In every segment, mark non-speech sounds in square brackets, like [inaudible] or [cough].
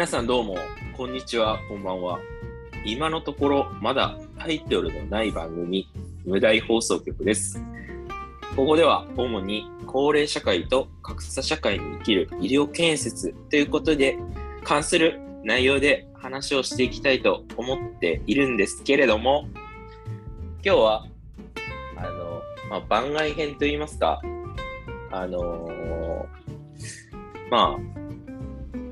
皆さんどうも、こんにちは、こんばんは。今のところ、まだタイトルのない番組、無題放送局です。ここでは、主に高齢社会と格差社会に生きる医療建設ということで、関する内容で話をしていきたいと思っているんですけれども、今日は、あの、まあ、番外編といいますか、あのーまあ、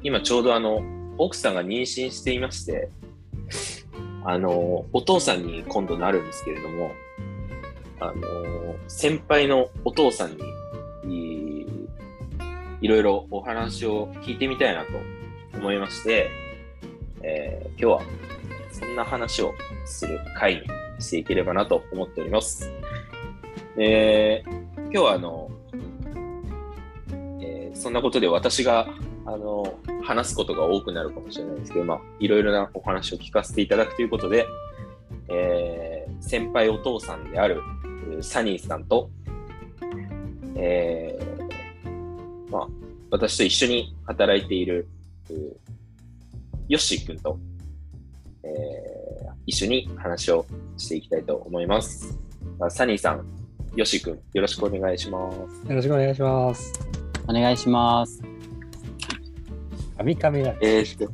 今ちょうどあの、奥さんが妊娠していまして、あの、お父さんに今度なるんですけれども、あの、先輩のお父さんに、いろいろお話を聞いてみたいなと思いまして、えー今日はそんな話をする回にしていければなと思っております。えー今日はあの、えーそんなことで私があの話すことが多くなるかもしれないんですけど、まあ、いろいろなお話を聞かせていただくということで、えー先輩お父さんであるうサニーさんと、えーまあ、私と一緒に働いているうヨッシー君と、えー一緒に話をしていきたいと思います。まあサニーさん、ヨッシー君、よろしくお願いします。よろしくお願いします。お願いします。カミカミだ。えー [laughs] っと。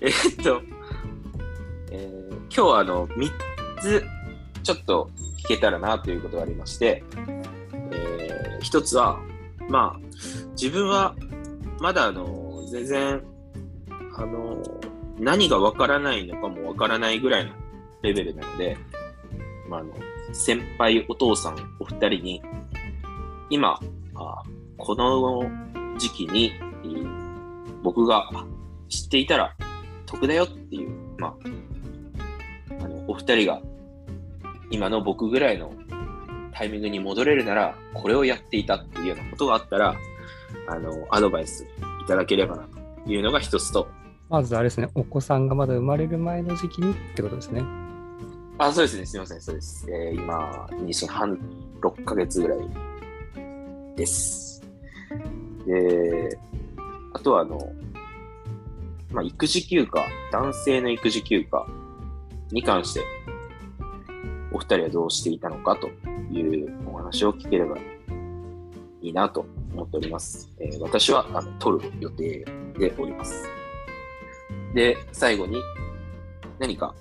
えーっと、えー今日はあの、3つちょっと聞けたらなということがありまして、えー、1つは、まあ、自分はまだあの、全然、あの、何がわからないのかもわからないぐらいのレベルなので、まあ、あの、先輩お父さんお二人に、今、あこの時期に、えー僕があ知っていたら得だよっていう、まあ、あのお二人が今の僕ぐらいのタイミングに戻れるなら、これをやっていたっていうようなことがあったら、あの、アドバイスいただければなというのが一つと、まずあれですね、お子さんがまだ生まれる前の時期にってことですね。あ、そうですね、すみません、そうです。えー今、妊娠半、6ヶ月ぐらいです。で、あとは、あの、まあ、育児休暇、男性の育児休暇に関して、お二人はどうしていたのかというお話を聞ければいいなと思っております。えー私は、あの、取る予定でおります。で、最後に、何か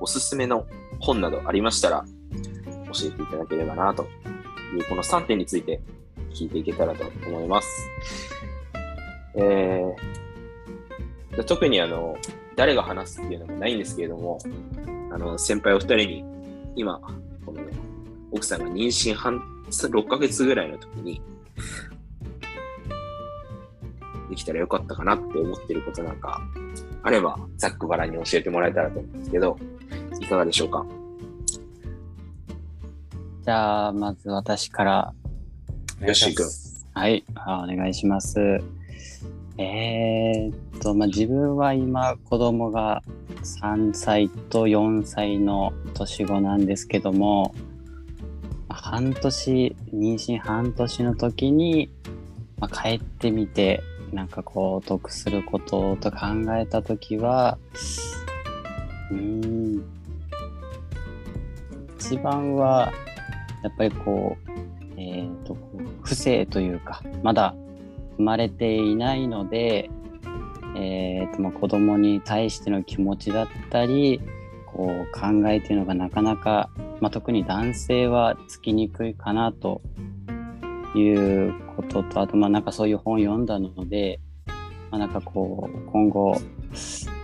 おすすめの本などありましたら教えていただければなというこの3点について聞いていけたらと思います。えー、特にあの誰が話すっていうのもないんですけれどもあの先輩お二人に今この奥さんが妊娠半6ヶ月ぐらいの時にできたらよかったかなって思ってることなんかあればざっくばらんに教えてもらえたらと思うんですけどいかがでしょうか？じゃあ、まず私から。よし君はい、あお願いします。えー、っと、まあ、自分は今、子供が3歳と4歳の年子なんですけども、まあ半年、妊娠半年の時に、まあ、帰ってみて、なんかこう、得することと考えた時は、うーん、一番は、やっぱりこう、えー、と不正というかまだ生まれていないので、えーとまあ、子供に対しての気持ちだったりこう考えていうのがなかなか、まあ、特に男性はつきにくいかなということとあとまあなんかそういう本を読んだので、まあ、なんかこう今後こう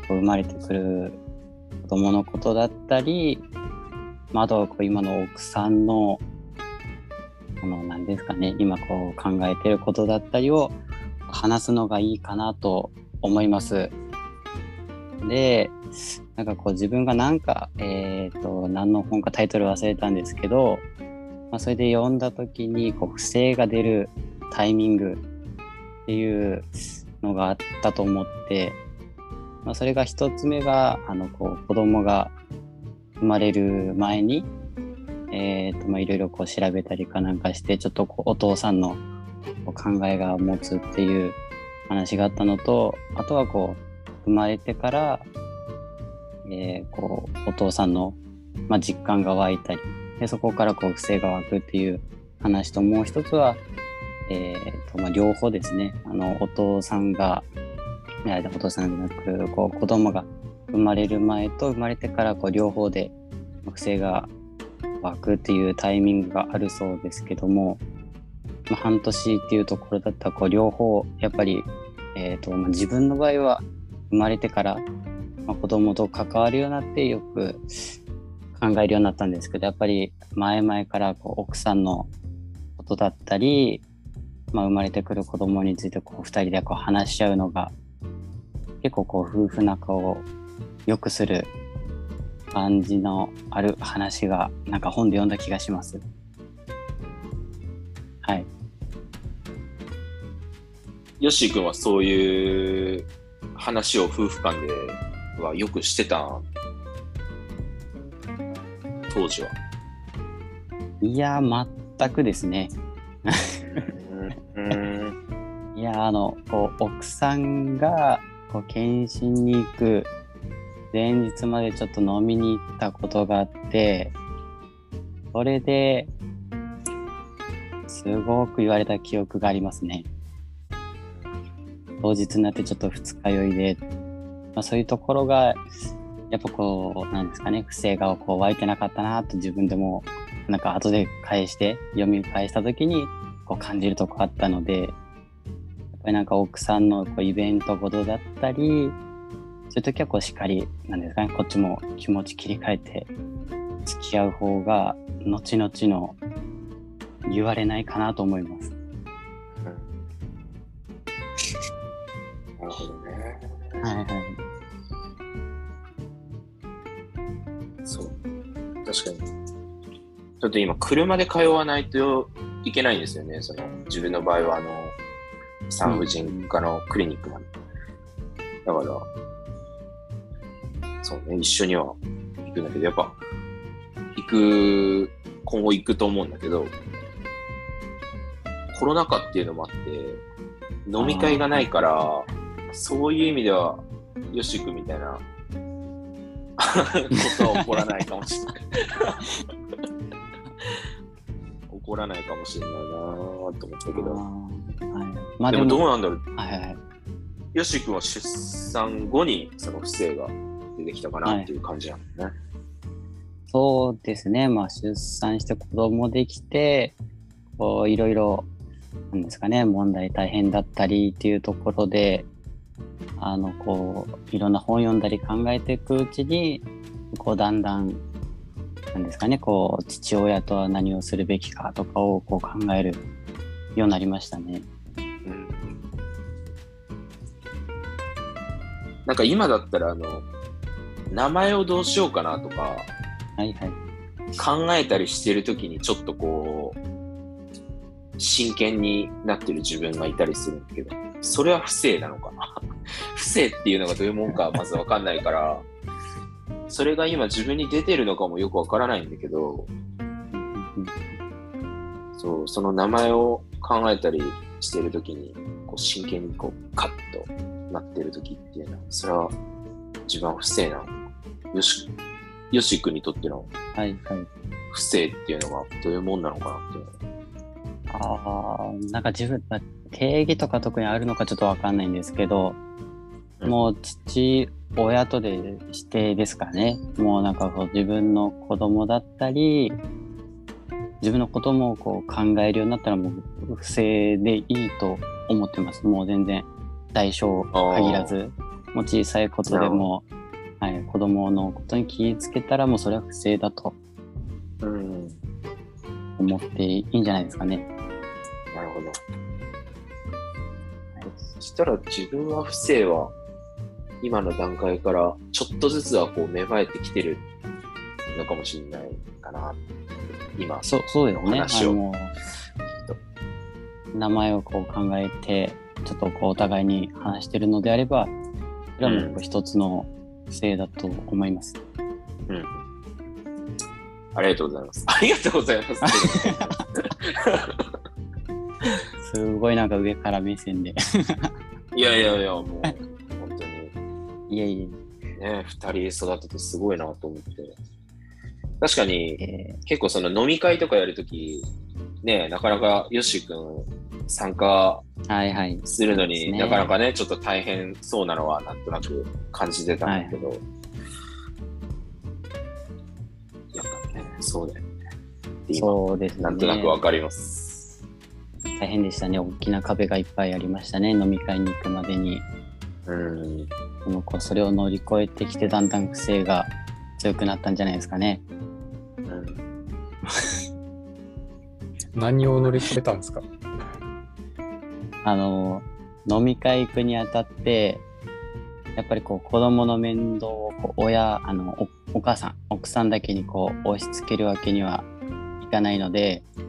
生まれてくる子供のことだったり、まあ、あとこう今の奥さんのこの何ですかね今こう考えてることだったりを話すのがいいかなと思います。でなんかこう自分がなんかえっ、と何の本かタイトル忘れたんですけど、まあ、それで読んだ時にこう不正が出るタイミングっていうのがあったと思って、まあ、それが一つ目があのこう子供が生まれる前にえーとまあ、いろいろこう調べたりかなんかしてちょっとこうお父さんの考えが持つっていう話があったのとあとはこう生まれてから、えーこうお父さんの、まあ、実感が湧いたりでそこからこう不正が湧くっていう話ともう一つは、えーとまあ、両方ですね。あのお父さんがお父さんじゃなくこう子供が生まれる前と生まれてからこう両方で不正が湧くっていうタイミングがあるそうですけども、まあ、半年っていうところだったらこう両方やっぱり、えーとまあ、自分の場合は生まれてから、まあ、子供と関わるようになってよく考えるようになったんですけどやっぱり前々からこう奥さんのことだったり、まあ、生まれてくる子供についてこう2人でこう話し合うのが結構こう夫婦仲を良くする感じのある話がなんか本で読んだ気がします。はい。ヨッシー君はそういう話を夫婦間ではよくしてた当時は。いや全くですね。うん。いやあのこう奥さんがこう検診に行く前日までちょっと飲みに行ったことがあってそれですごく言われた記憶がありますね。当日になってちょっと二日酔いで、まあ、そういうところがやっぱこうなんですかね不正がこう湧いてなかったなと自分でもなんか後で返して読み返した時にこう感じるとこあったのでやっぱりなんか奥さんのこうイベントごとだったりそういう時はこうしっかりなんですかねこっちも気持ち切り替えて付き合う方が後々の言われないかなと思います。なるほどね。はいはい。そう。確かに。ちょっと今、車で通わないといけないんですよね。その、自分の場合は、あの、産婦人科のクリニックまで。だから、そうね、一緒には行くんだけど、やっぱ、行く、今後行くと思うんだけど、コロナ禍っていうのもあって、飲み会がないから、そういう意味では、よしくみたいなことは起こらないかもしれない。[laughs] 起こらないかもしれないなぁと思ったけど。はい、まあでもどうなんだろう。はいはいはい。よし君は出産後にその不正が出てきたかなっていう感じなのね。そうですね、まあ、出産して子供できて、こういろいろ、なんですかね、問題大変だったりっていうところで、あの、こう、いろんな本読んだり考えていくうちに、こう、だんだん、なんですかね、こう、父親とは何をするべきかとかをこう考えるようになりましたね。うんなんか今だったらあの名前をどうしようかなとかはいはい。考えたりしてる時にちょっとこう真剣になってる自分がいたりするんだけどそれは不正なのか？な [laughs] 不正っていうのがどういうもんかまずわかんないからそれが今自分に出てるのかもよくわからないんだけどそうその名前を考えたりしてる時にこう真剣にこうカッとなってる時っていうのはそれは自分は不正なのよしよし君にとってのはいはい。不正っていうのがどういうもんなのかなっていああ、なんか自分、まあ定義とか特にあるのかちょっとわかんないんですけど、うんもう父親とで指定ですかね。もうなんかこう自分の子供だったり、自分のこともこう考えるようになったらもう不正でいいと思ってます。もう全然代償限らず、もう小さいことでも、はい、子供のことに気をつけたらもうそれは不正だとうん思っていいんじゃないですかね。なるほど。そしたら自分は不正は今の段階からちょっとずつはこう芽生えてきてるのかもしれないかな。今。そう、そうですね。話を名前をこう考えて、ちょっとこうお互いに話してるのであれば、それはもう一つの不正だと思います。うん。ありがとうございます。ありがとうございます。[laughs] すごいなんか上から目線で。いやいやいや、もう、本当に。いえいね、二人育ててすごいなと思って。確かに、え。え結構その飲み会とかやるとき、ね、なかなかヨッシー君参加ーはいはい。するのに、そうですねなかなかね、ちょっと大変そうなのはなんとなく感じてたんだけど、やっぱね、そうだよね。そうですね。なんとなくわかります。大変でしたね。大きな壁がいっぱいありましたね。飲み会に行くまでに。うん。でもこうそれを乗り越えてきて、だんだん癖が強くなったんじゃないですかね。うん [laughs] 何を乗り越えたんですか？あの、飲み会行くにあたって、やっぱりこう子供の面倒をこう親、あのお、お母さん、奥さんだけにこう押し付けるわけにはいかないので、やっ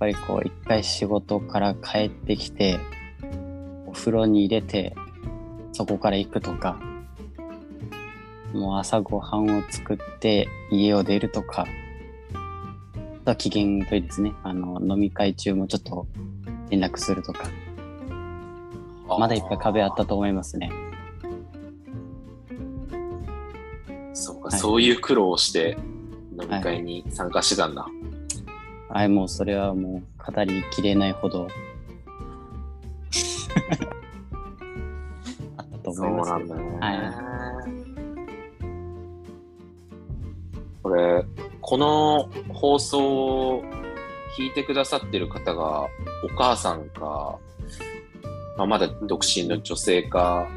ぱりこう一回仕事から帰ってきて、お風呂に入れて、そこから行くとか、もう朝ごはんを作って家を出るとか、あとは機嫌といいですね。あの、飲み会中もちょっと連絡するとか、まだいっぱい壁あったと思いますね。そうか、はいそういう苦労をして飲み会に参加してたんだ。はい、もうそれはもう語りきれないほど [laughs] あったとそう思いますよ。なんだね。はこれ、この放送を聞いてくださってる方が、お母さんか、まあ、まだ独身の女性か、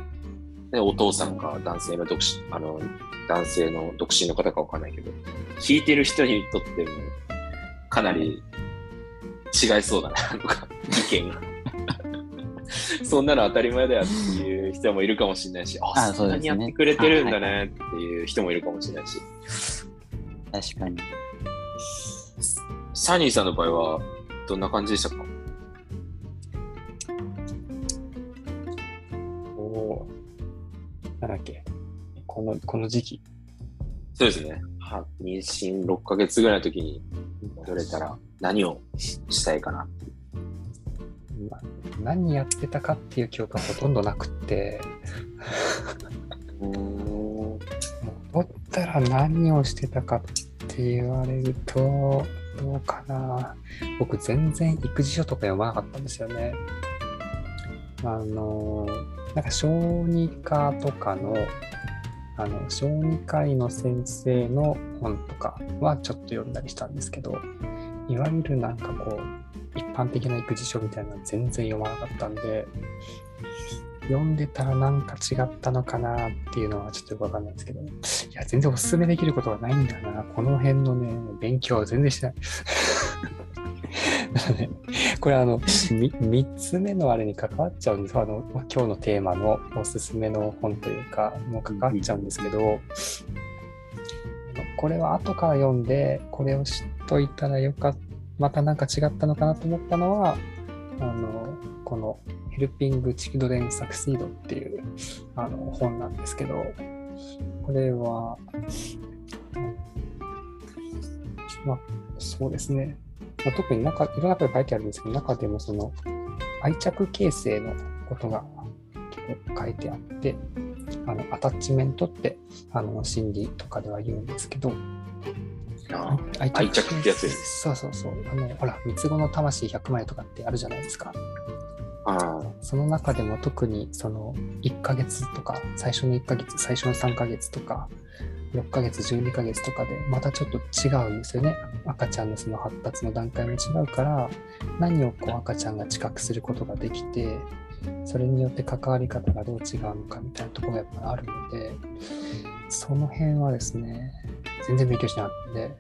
ね、お父さんか、男性の独身、あの、男性の独身の方かわかんないけど、聞いてる人にとっても、かなり違いそうだな、なんか、意見が。[laughs] そんなの当たり前だよっていう人もいるかもしれないし、あ、あそんなにやってくれてるんだねっていう人もいるかもしれないし。確かに。サニーさんの場合はどんな感じでしたか？なんだっけこの、この時期。そうですね。は妊娠6ヶ月ぐらいの時に戻れたら何をしたいかな。まあ何やってたかっていう記憶がほとんどなくって、戻ったら何をしてたかって言われると、どうかな。僕全然育児書とか読まなかったんですよね。あの、なんか小児科とかの、あの、小児科医の先生の本とかはちょっと読んだりしたんですけど、いわゆるなんかこう、一般的な育児書みたいなの全然読まなかったんで、読んでたらなんか違ったのかなっていうのはちょっとよくわかんないんですけど、いや、全然おすすめできることがないんだな。この辺のね、勉強は全然してない。なので、これあの、み3つ目のあれに関わっちゃうんです。あの、今日のテーマのおすすめの本というか、もう関わっちゃうんですけど、あのこれは後から読んで、これを知っといたらよかった、またなんか違ったのかなと思ったのは、あの、このヘルピングチキドレンサクシードっていうあの本なんですけど、これは、うんまあ、そうですね。まあ、特に中、いろんな中で書いてあるんですけど、中でもその愛着形成のことが書いてあって、あのアタッチメントってあの心理とかでは言うんですけど、あ愛愛着ってやつですそうそうそう。あの、ほら、三つ子の魂100枚とかってあるじゃないですか。あその中でも特にその1ヶ月とか、最初の1ヶ月、最初の3ヶ月とか、6ヶ月、12ヶ月とかでまたちょっと違うんですよね。赤ちゃんのその発達の段階も違うから、何をこう赤ちゃんが知覚することができて、それによって関わり方がどう違うのかみたいなとこがやっぱあるので、その辺はですね、全然勉強しなかったんで、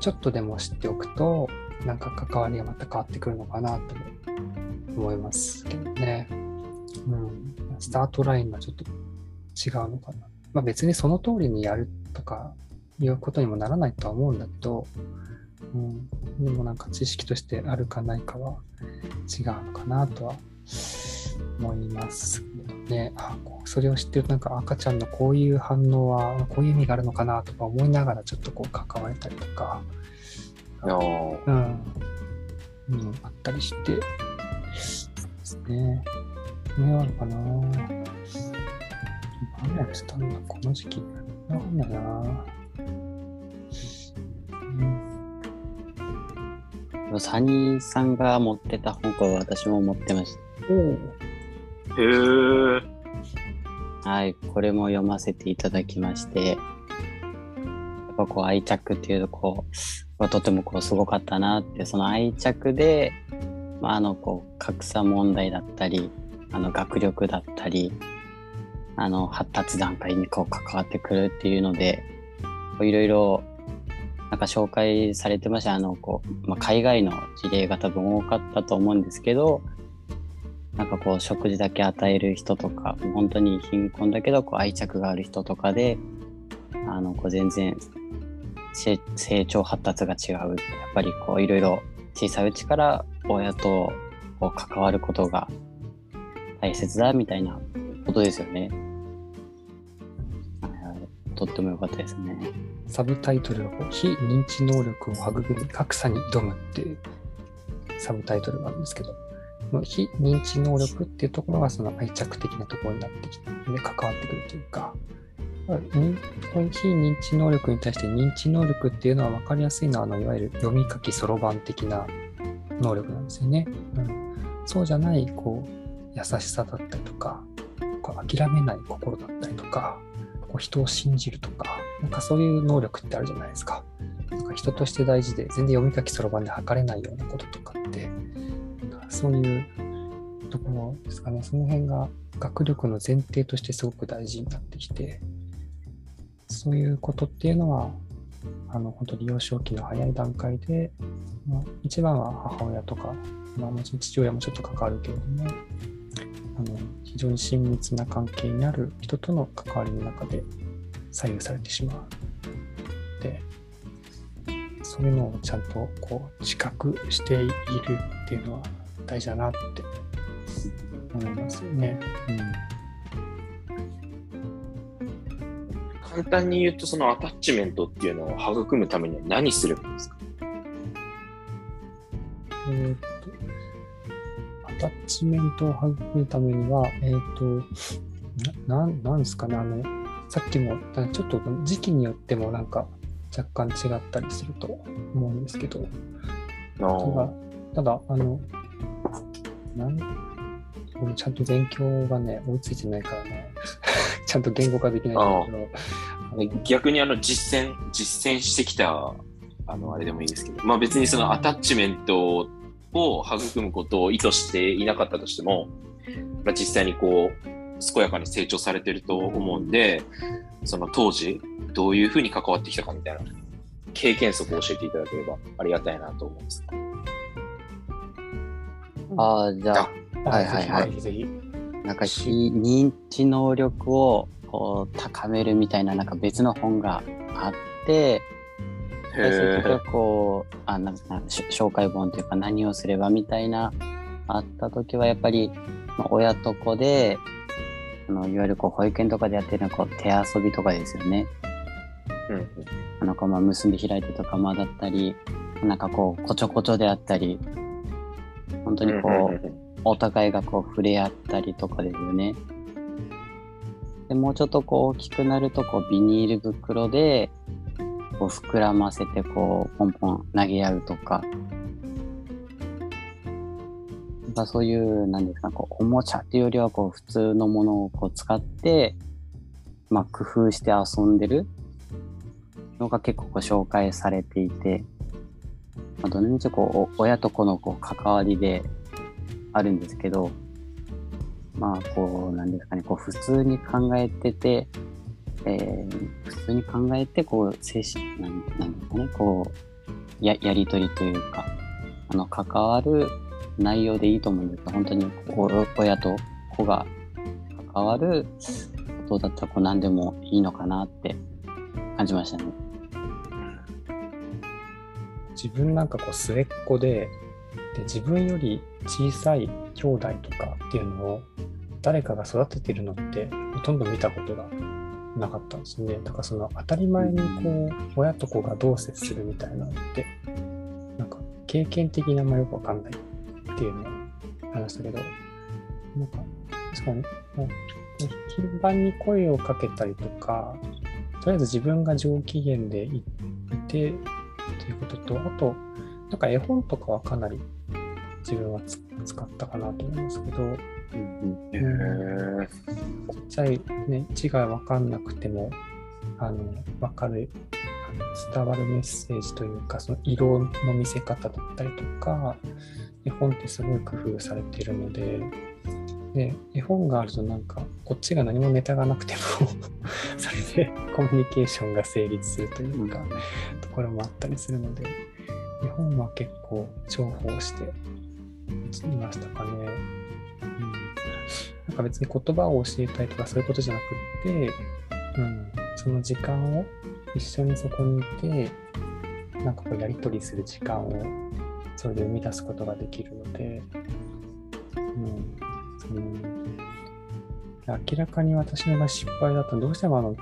ちょっとでも知っておくと、なんか関わりがまた変わってくるのかなと思いますけどね。うん。スタートラインがちょっと違うのかな。まあ別にその通りにやるとかいうことにもならないとは思うんだけど、うん。でもなんか知識としてあるかないかは違うのかなとは思いますけどね、あこうそれを知ってるとなんか赤ちゃんのこういう反応はこういう意味があるのかなとか思いながらちょっとこう関われたりとか、うん、うん、あったりして、ですね。ねあるかな何をしたんだ、この時期。わかんないなうん、サニーさんが持ってた本を私も持ってましおお。へえ。た。はい、これも読ませていただきまして、やっぱこう愛着っていうとこう、はとてもこうすごかったなって、その愛着で、まあ、あのこう格差問題だったり、あの学力だったり、あの発達段階にこう関わってくるっていうので、いろいろなんか紹介されてました。あのこう、まあ、海外の事例が多分多かったと思うんですけど、なんかこう食事だけ与える人とか、本当に貧困だけどこう愛着がある人とかで、あのこう全然成長発達が違う。やっぱりこういろいろ小さいうちから親とこう関わることが大切だみたいなことですよね。とっても良かったですね。サブタイトルがこう非認知能力を育み格差に挑むっていうサブタイトルがあるんですけど、非認知能力っていうところがその愛着的なところになってきて、関わってくるというか、非認知能力に対して認知能力っていうのは分かりやすいのはあのいわゆる読み書きそろばん的な能力なんですよね。うん、そうじゃないこう優しさだったりとか諦めない心だったりとかこう人を信じるとかなんかそういう能力ってあるじゃないですか。なんか人として大事で全然読み書きそろばんで測れないようなこととかってそういうところですかねその辺が学力の前提としてすごく大事になってきてそういうことっていうのはあの本当に幼少期の早い段階で、まあ、一番は母親とか、まあ、もちろん父親もちょっと関わるけれどもあの非常に親密な関係にある人との関わりの中で左右されてしまう。でそういうのをちゃんとこう自覚しているっていうのは大事だなって思いますよね。簡単に言うと、そのアタッチメントっていうのを育むためには何すればいいんですか？えタッチメントを育むためには、えーっと、ななんなんですかね、あの、さっきも、ちょっと時期によってもなんか若干違ったりすると思うんですけど、あただー、ただ、あの、なん俺ちゃんと勉強がね、追いついてないからね、[laughs] ちゃんと言語化できないんだけど、逆にあの実践、実践してきた、あの、あれでもいいですけど、まあ別にそのアタッチメントを育むことを意図していなかったとしても、まあ、実際にこう、健やかに成長されてると思うんで、その当時、どういうふうに関わってきたかみたいな、経験則を教えていただければありがたいなと思うんです。ああ、じゃあ、はいはいはいぜひぜひ。なんか非認知能力をこう高めるみたいななんか別の本があって、でそういうとこうあなんかし紹介本というか何をすればみたいなあった時はやっぱりまあ親と子であのいわゆるこう保育園とかでやってるのはこう手遊びとかですよね。うんあのこうまあ結んで開いてとかまあだったりなんかこうこちょこちょであったり本当にこう、お互いがこう触れ合ったりとかですよね。でもうちょっとこう大きくなるとこうビニール袋でこう膨らませてこうポンポン投げ合うとか。まあそういうなんですかこうおもちゃっていうよりはこう普通のものをこう使ってまあ工夫して遊んでる。のが結構こう紹介されていて、まあ、どのみちこう親と子のこう関わりであるんですけど、まあ、こう、なんですかね、こう、普通に考えてて、えー普通に考えて、こう、精神、なんなんですかね、こう、や、やりとりというか、あの、関わる内容でいいと思うんですが、本当に、親と子が関わることだったら、こう、何でもいいのかなって感じましたね。自分なんかこう末っ子でで自分より小さい兄弟とかっていうのを誰かが育ててるのってほとんど見たことがなかったんですね。だからその当たり前にこう親と子がどう接するみたいなのってなんか経験的にあんまよくわかんないっていうのを話したけどなんか確かにもう頻繁に声をかけたりとかとりあえず自分が上機嫌でいいてということとあとなんか絵本とかはかなり自分は使ったかなと思いますけど、うんへー。ちっちゃい、ね、字が分かんなくても、あの、分かる、伝わるメッセージというか、その色の見せ方だったりとか、絵本ってすごい工夫されているので、で、絵本があるとなんか、こっちが何もネタがなくても [laughs] それでコミュニケーションが成立するというか、ところもあったりするので、絵本は結構重宝していましたかね。なんか別に言葉を教えたいとかそういうことじゃなくって、うん、その時間を一緒にそこにいて、なんかこうやり取りする時間をそれで生み出すことができるので、うん、その明らかに私の場合失敗だとどうしてもあの、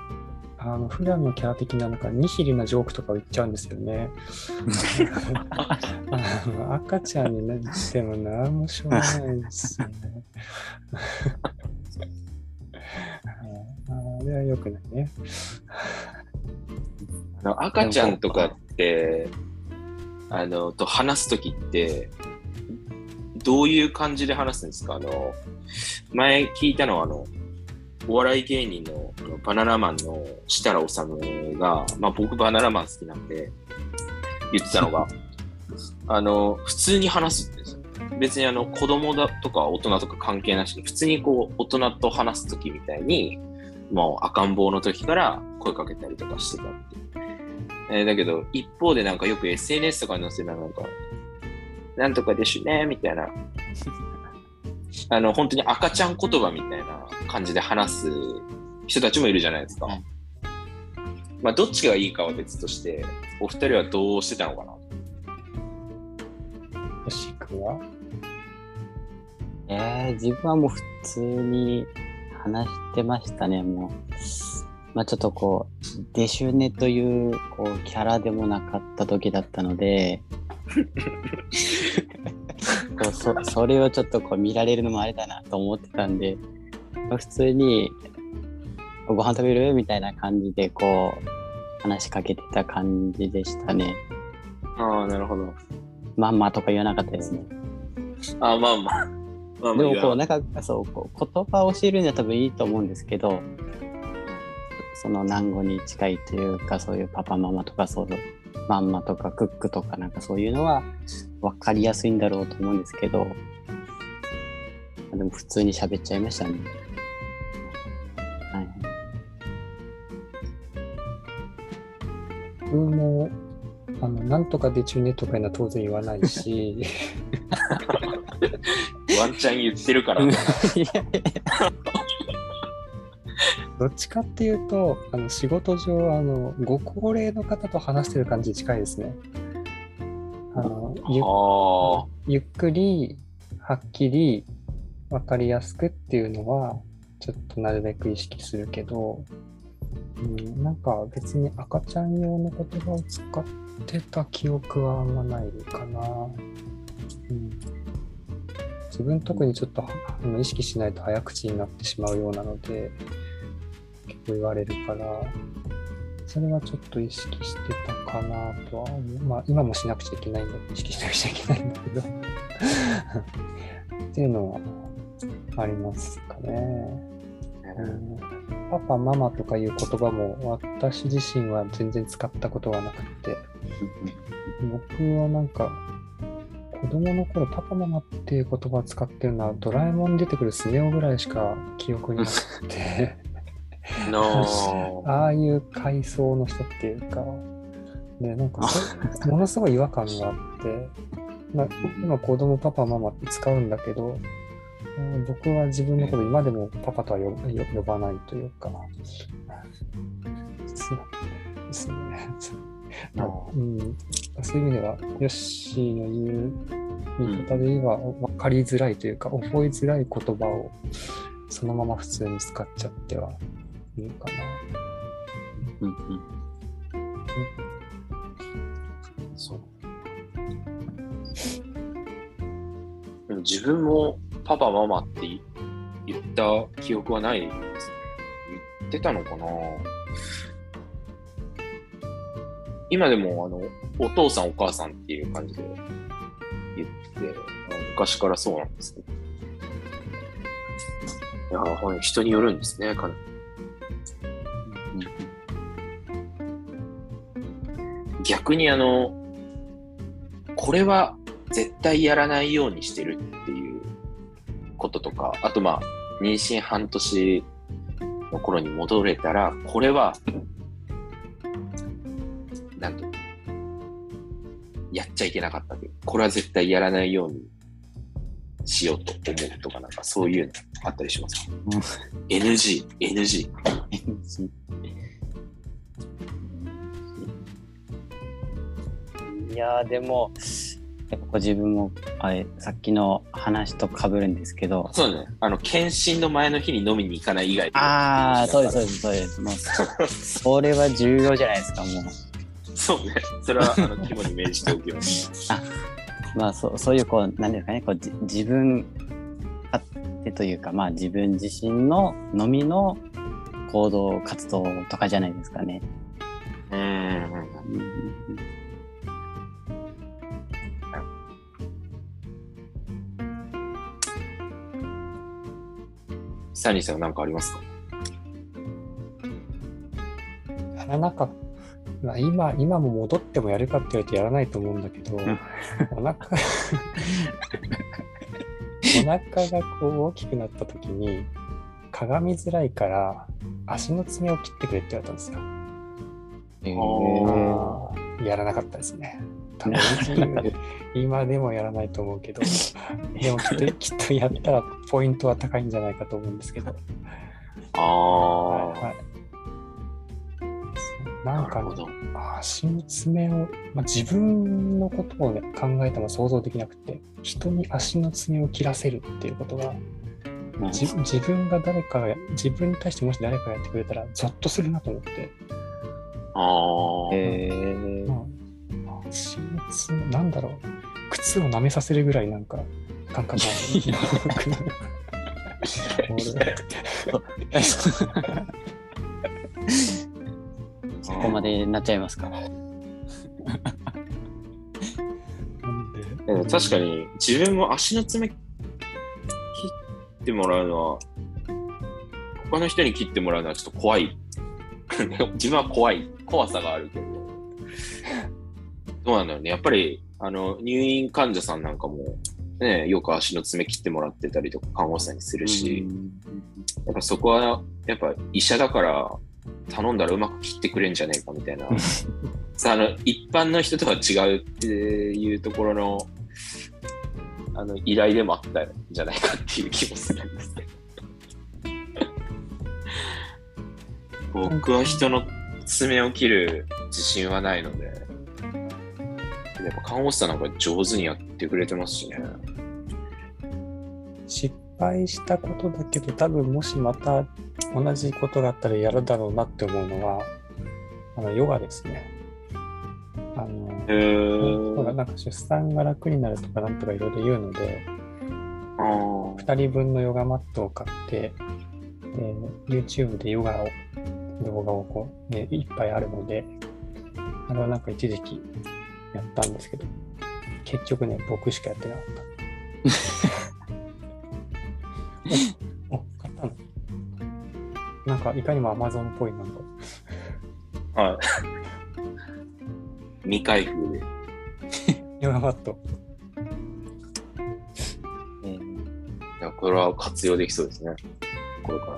あの普段のキャラ的ななんかニヒリなジョークとかを言っちゃうんですよね。[laughs] [laughs] 赤ちゃんになっても何もしょうがないですよね。あれは良くないね。あの赤ちゃんとかって、あの、と話すときって、どういう感じで話すんですかあの、前聞いたのは、あの、お笑い芸人ののバナナマンの設楽治が、まあ僕バナナマン好きなんで、言ってたのが、あの、普通に話すんです。別にあの子供だとか大人とか関係なしに、普通にこう大人と話すときみたいに、もう赤ん坊の時から声かけたりとかしてたって。えーだけど、一方でなんかよく SNS とかに載せるのなんか、なんとかでしゅね、みたいな、あの、本当に赤ちゃん言葉みたいな感じで話す人たちもいるじゃないですか。まあ、どっちがいいかは別として、お二人はどうしてたのかな？よし君は？えー、自分はもう普通に話してましたね、もう。まあちょっとこう、デシュネというこうキャラでもなかった時だったので、[laughs] こうそそれをちょっとこう見られるのもあれだなと思ってたんで、まあ普通に、ご飯食べる？みたいな感じでこう、話しかけてた感じでしたね。ああ、なるほど。まんまとか言わなかったですね。ああ、まあまあ。まあまあでもこうなんかそうこう言葉を教えるには多分いいと思うんですけどその難語に近いというかそういうパパママとかそういうマンマとかクックとかなんかそういうのは分かりやすいんだろうと思うんですけどでも普通に喋っちゃいましたね。はい、僕も、あの、なんとかで中ねとかいうのは当然言わないし、ワンチャン言ってるから。[laughs] どっちかっていうと、あの仕事上、あの、ご高齢の方と話してる感じに近いですね。あのゆああ。ゆっくり、はっきり、わかりやすくっていうのは、ちょっとなるべく意識するけど、うん、なんか別に赤ちゃん用の言葉を使ってた記憶はあんまないかな。うん、自分特にちょっと意識しないと早口になってしまうようなので、結構言われるから、それはちょっと意識してたかなとは思う。まあ今もしなくちゃいけないんだ意識しなくちゃいけないんだけど。[laughs] っていうのはありますかね。うん。パパ、ママとかいう言葉も私自身は全然使ったことがなくて、僕はなんか子供の頃パパママっていう言葉を使ってるのはドラえもんに出てくるスネ夫ぐらいしか記憶になくて、[laughs] の [laughs] ああいう階層の人っていうか、で、なんかそ [laughs] ものすごい違和感があって、まあ、今子供パパママって使うんだけど、うん僕は自分のこと今でもパパとは呼ばないというか、そうですね。まあうん、そういう意味では、ヨッシーの言う言い方で言えば、分かりづらいというか、覚えづらい言葉をそのまま普通に使っちゃってはいるかな。うんうん。そう。でも自分もパパママって言った記憶はないですね。言ってたのかな？今でもあの、お父さんお母さんっていう感じで言って、昔からそうなんですけど。いやー、人によるんですね、かなり逆にあの、これは絶対やらないようにしてるっていうこととか、あとまあ、妊娠半年の頃に戻れたら、これは、なんと、やっちゃいけなかったという、これは絶対やらないようにしようと思うとか、なんかそういうのあったりしますか ?NG、NG。いやーでもやっぱこう自分もあれさっきの話と被るんですけどそうだね。あの、検診の前の日に飲みに行かない以外ああそうですそうですそうですもうそれは重要じゃないですかもうそうね。それは、あの、肝に銘じておきます。まあそうそういうこうなんですかねこうじ自分勝手というかまあ自分自身ののみの行動活動とかじゃないですかね。うーん。サニーさんは何かありますか？やらなかった。まあ今、今も戻ってもやるかって言われてやらないと思うんだけど、んお腹、[laughs] お腹がこう大きくなった時に、鏡づらいから足の爪を切ってくれって言われたんですよ。へあーやらなかったですね。[laughs] 今でもやらないと思うけど、[laughs] でもきっときっとやったらポイントは高いんじゃないかと思うんですけど。ああ、はいはい。なんかねなるほど。足の爪を、まあ、自分のことを、ね、考えても想像できなくて人に足の爪を切らせるっていうことが自自分が誰かが自分に対してもし誰かがやってくれたらゾッとするなと思って、ああ、へーなんだろう靴を舐めさせるぐらいなんか感覚が俺 [laughs] そこまでなっちゃいますか？確かに自分も足の爪切ってもらうのは、他の人に切ってもらうのはちょっと怖い。[laughs] 自分は怖い。怖さがあるけど。どうなんだろうね。やっぱり、あの、入院患者さんなんかも、ね、よく足の爪切ってもらってたりとか、看護師さんにするし、やっぱそこは、やっぱ医者だから、頼んだらうまく切ってくれんじゃねえかみたいな。さあ、あの、一般の人とは違うっていうところの、あの、依頼でもあったんじゃないかっていう気もするんですけど。[laughs] 僕は人の爪を切る自信はないので、やっぱ看護師さんなんか上手にやってくれてますしね。失敗したことだけど多分もしまた同じことがあったらやるだろうなって思うのはあのヨガですね。あのなんか出産が楽になるとかなんとかいろいろ言うのであー2人分のヨガマットを買ってで YouTube でヨガを動画をこう、ね、いっぱいあるのであれはなんか一時期やったんですけど結局ね僕しかやってなかった。[laughs] お、お買ったの？なんかいかにも Amazon っぽいなんかはい。未開封で。ヨガマット。えーいやこれは活用できそうですね。これから。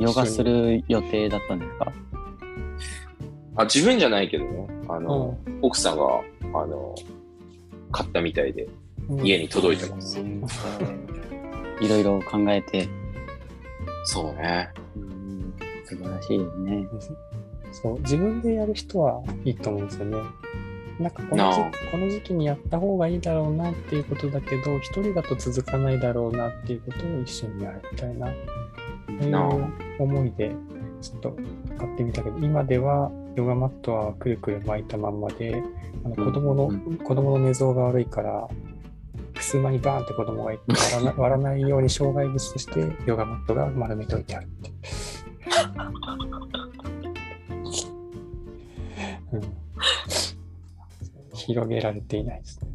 ヨガする予定だったんですか？あ、自分じゃないけどね。あの、奥さんが、あの、買ったみたいで、うん家に届いてます。いろいろ考えて、そうね。うん素晴らしいですね。そう自分でやる人はいいと思うんですよね。なんかこのこの時期にやった方がいいだろうなっていうことだけど、一人だと続かないだろうなっていうことを一緒にやるみたいな、そういう思いでちょっと買ってみたけど、今ではヨガマットはくるくる巻いたまんまで、あの子供の、うん子供の寝相が悪いから、襖にバーンって子供がいて割らな [laughs] 割らないように障害物としてヨガマットが丸めといてあるっていう。うん広げられていないですね。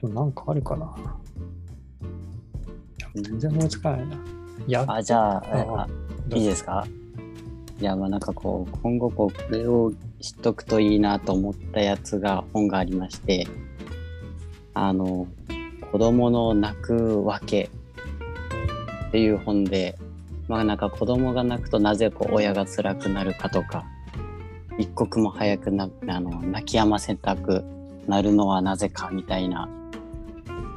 でもなんかあるかな全然思いつかないな。いや、あ、じゃあ、いいですか？いや、まあなんかこう、今後こう、これを知っとくといいなと思ったやつが、本がありまして、あの、子供の泣くわけっていう本で、まあなんか子供が泣くとなぜこう親が辛くなるかとか、一刻も早くなあの泣き止ませたくなるのはなぜかみたいな、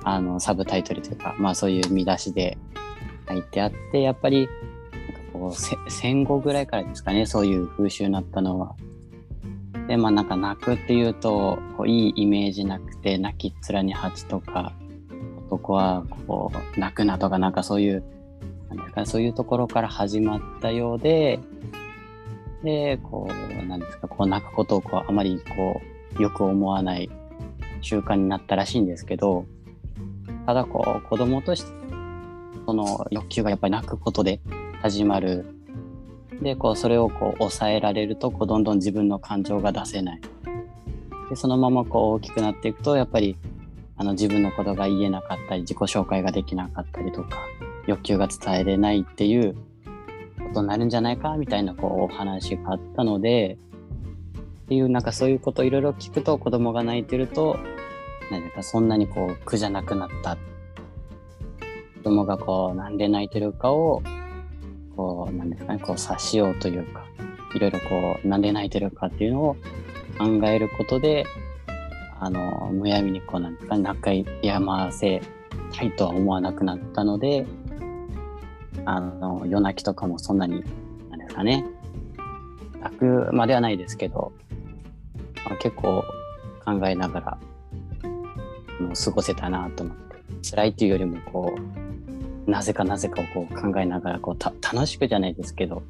あの、サブタイトルというか、まあそういう見出しで書いてあって、やっぱり、なんかこう、戦後ぐらいからですかね、そういう風習になったのは。で、まあなんか泣くっていうと、こういいイメージなくて、泣きっ面に蜂とか、男はこう、泣くなとか、なんかそういう、なんかそういうところから始まったようで、で、こう、なんですか、こう泣くことをこうあまりこう、よく思わない習慣になったらしいんですけど、ただこう、子供として、その欲求がやっぱり泣くことで始まる。で、こう、それをこう、抑えられると、こう、どんどん自分の感情が出せない。で、そのままこう、大きくなっていくと、やっぱり、あの、自分のことが言えなかったり、自己紹介ができなかったりとか、欲求が伝えれないっていうことになるんじゃないか、みたいな、こう、お話があったので、っていう、なんかそういうことをいろいろ聞くと、子供が泣いてると、何かそんなにこう、苦じゃなくなった。子供がこうなんで泣いてるかをこうなんですかねこう察しようというかいろいろこうなんで泣いてるかっていうのを考えることであのむやみにこうなんですか仲やませたいとは思わなくなったのであの夜泣きとかもそんなになんですかね泣くまではないですけど、まあ、結構考えながらの過ごせたなと思って辛いっていうよりもこうなぜかなぜかをこう考えながらこうた楽しくじゃないですけど、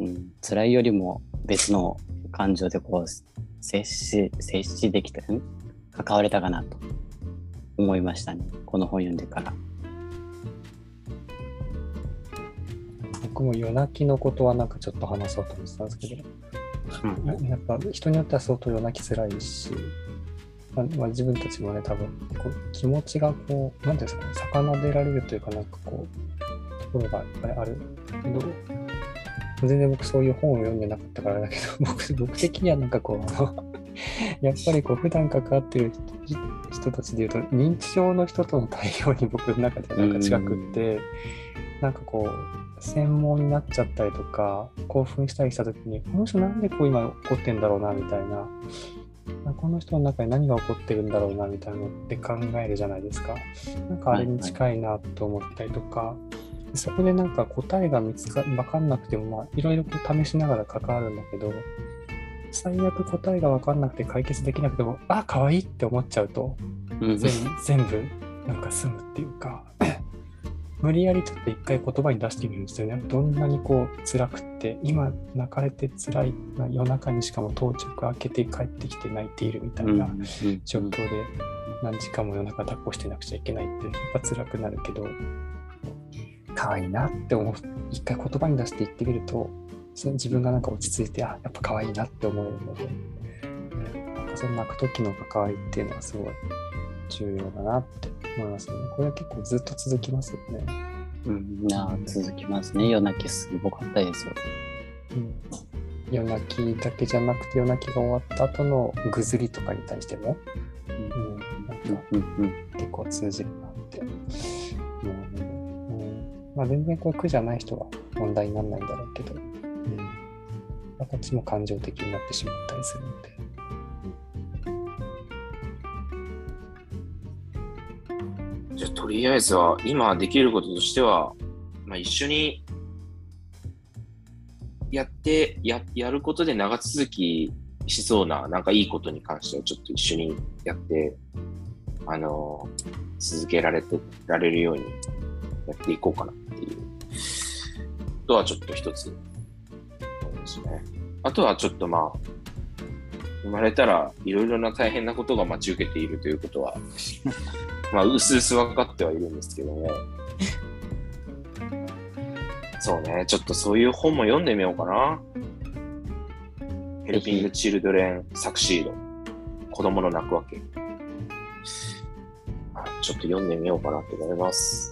うん、辛いよりも別の感情でこう接し接しできたん関われたかなと思いましたねこの本読んでから。僕も夜泣きのことはなんかちょっと話そうと思ってたんですけど、うんやっぱ人によっては相当夜泣き辛いし、まあまあ、自分たちもね、多分こう気持ちがこう、なんていうんですかね、逆なでられるというか、なんかこう、ところがいっぱいあるけど、全然僕そういう本を読んでなかったからだけど、[laughs] 僕僕的にはなんかこう、[laughs] やっぱりこう、普段関わってる人人たちでいうと、認知症の人との対応に僕の中でなんか近くって、なんかこう、専門になっちゃったりとか、興奮したりしたときに、この人なんでこう今怒ってんだろうな、みたいな。この人の中に何が起こってるんだろうな、みたいなのって考えるじゃないですか。なんかあれに近いなと思ったりとか、そこでなんか答えが見つか、わかんなくても、まあ、いろいろ試しながら関わるんだけど、最悪答えがわかんなくて解決できなくても、あ、可愛いって思っちゃうと、うん。全全部なんか済むっていうか無理やりちょっと一回言葉に出してみるんですよねどんなにこう辛くって今泣かれて辛いな夜中にしかも到着開けて帰ってきて泣いているみたいな状況で何時間も夜中抱っこしてなくちゃいけないってやっぱ辛くなるけど可愛いなって思う。一回言葉に出して言ってみるとその自分がなんか落ち着いてあやっぱ可愛いなって思えるので、うんなんかその泣く時の関わりっていうのはすごい重要だなって思いますね。これは結構ずっと続きますよね。うん、いや続きますね。夜泣きすごかったですよ。うん、夜泣きだけじゃなくて夜泣きが終わった後のぐずりとかに対しても、うん、なん。結構通じるなって。思うので、うん。まあ、全然これ苦じゃない人は問題にならないんだろうけど、うん。まあ、こっちも感情的になってしまったりするので。りあえずは、今できることとしては、まあ、一緒にやってや、やることで長続きしそうな、なんかいいことに関してはちょっと一緒にやって、あの、続けられて、られるようにやっていこうかなっていうとはちょっと一つ、思いますね。あとはちょっとまあ、生まれたらいろいろな大変なことが待ち受けているということは、まあ、うすうす分かってはいるんですけども、[laughs] そうね、ちょっとそういう本も読んでみようかな。ヘルピング・チルドレン・サクシード。子供の泣くわけ。あちょっと読んでみようかなと思います。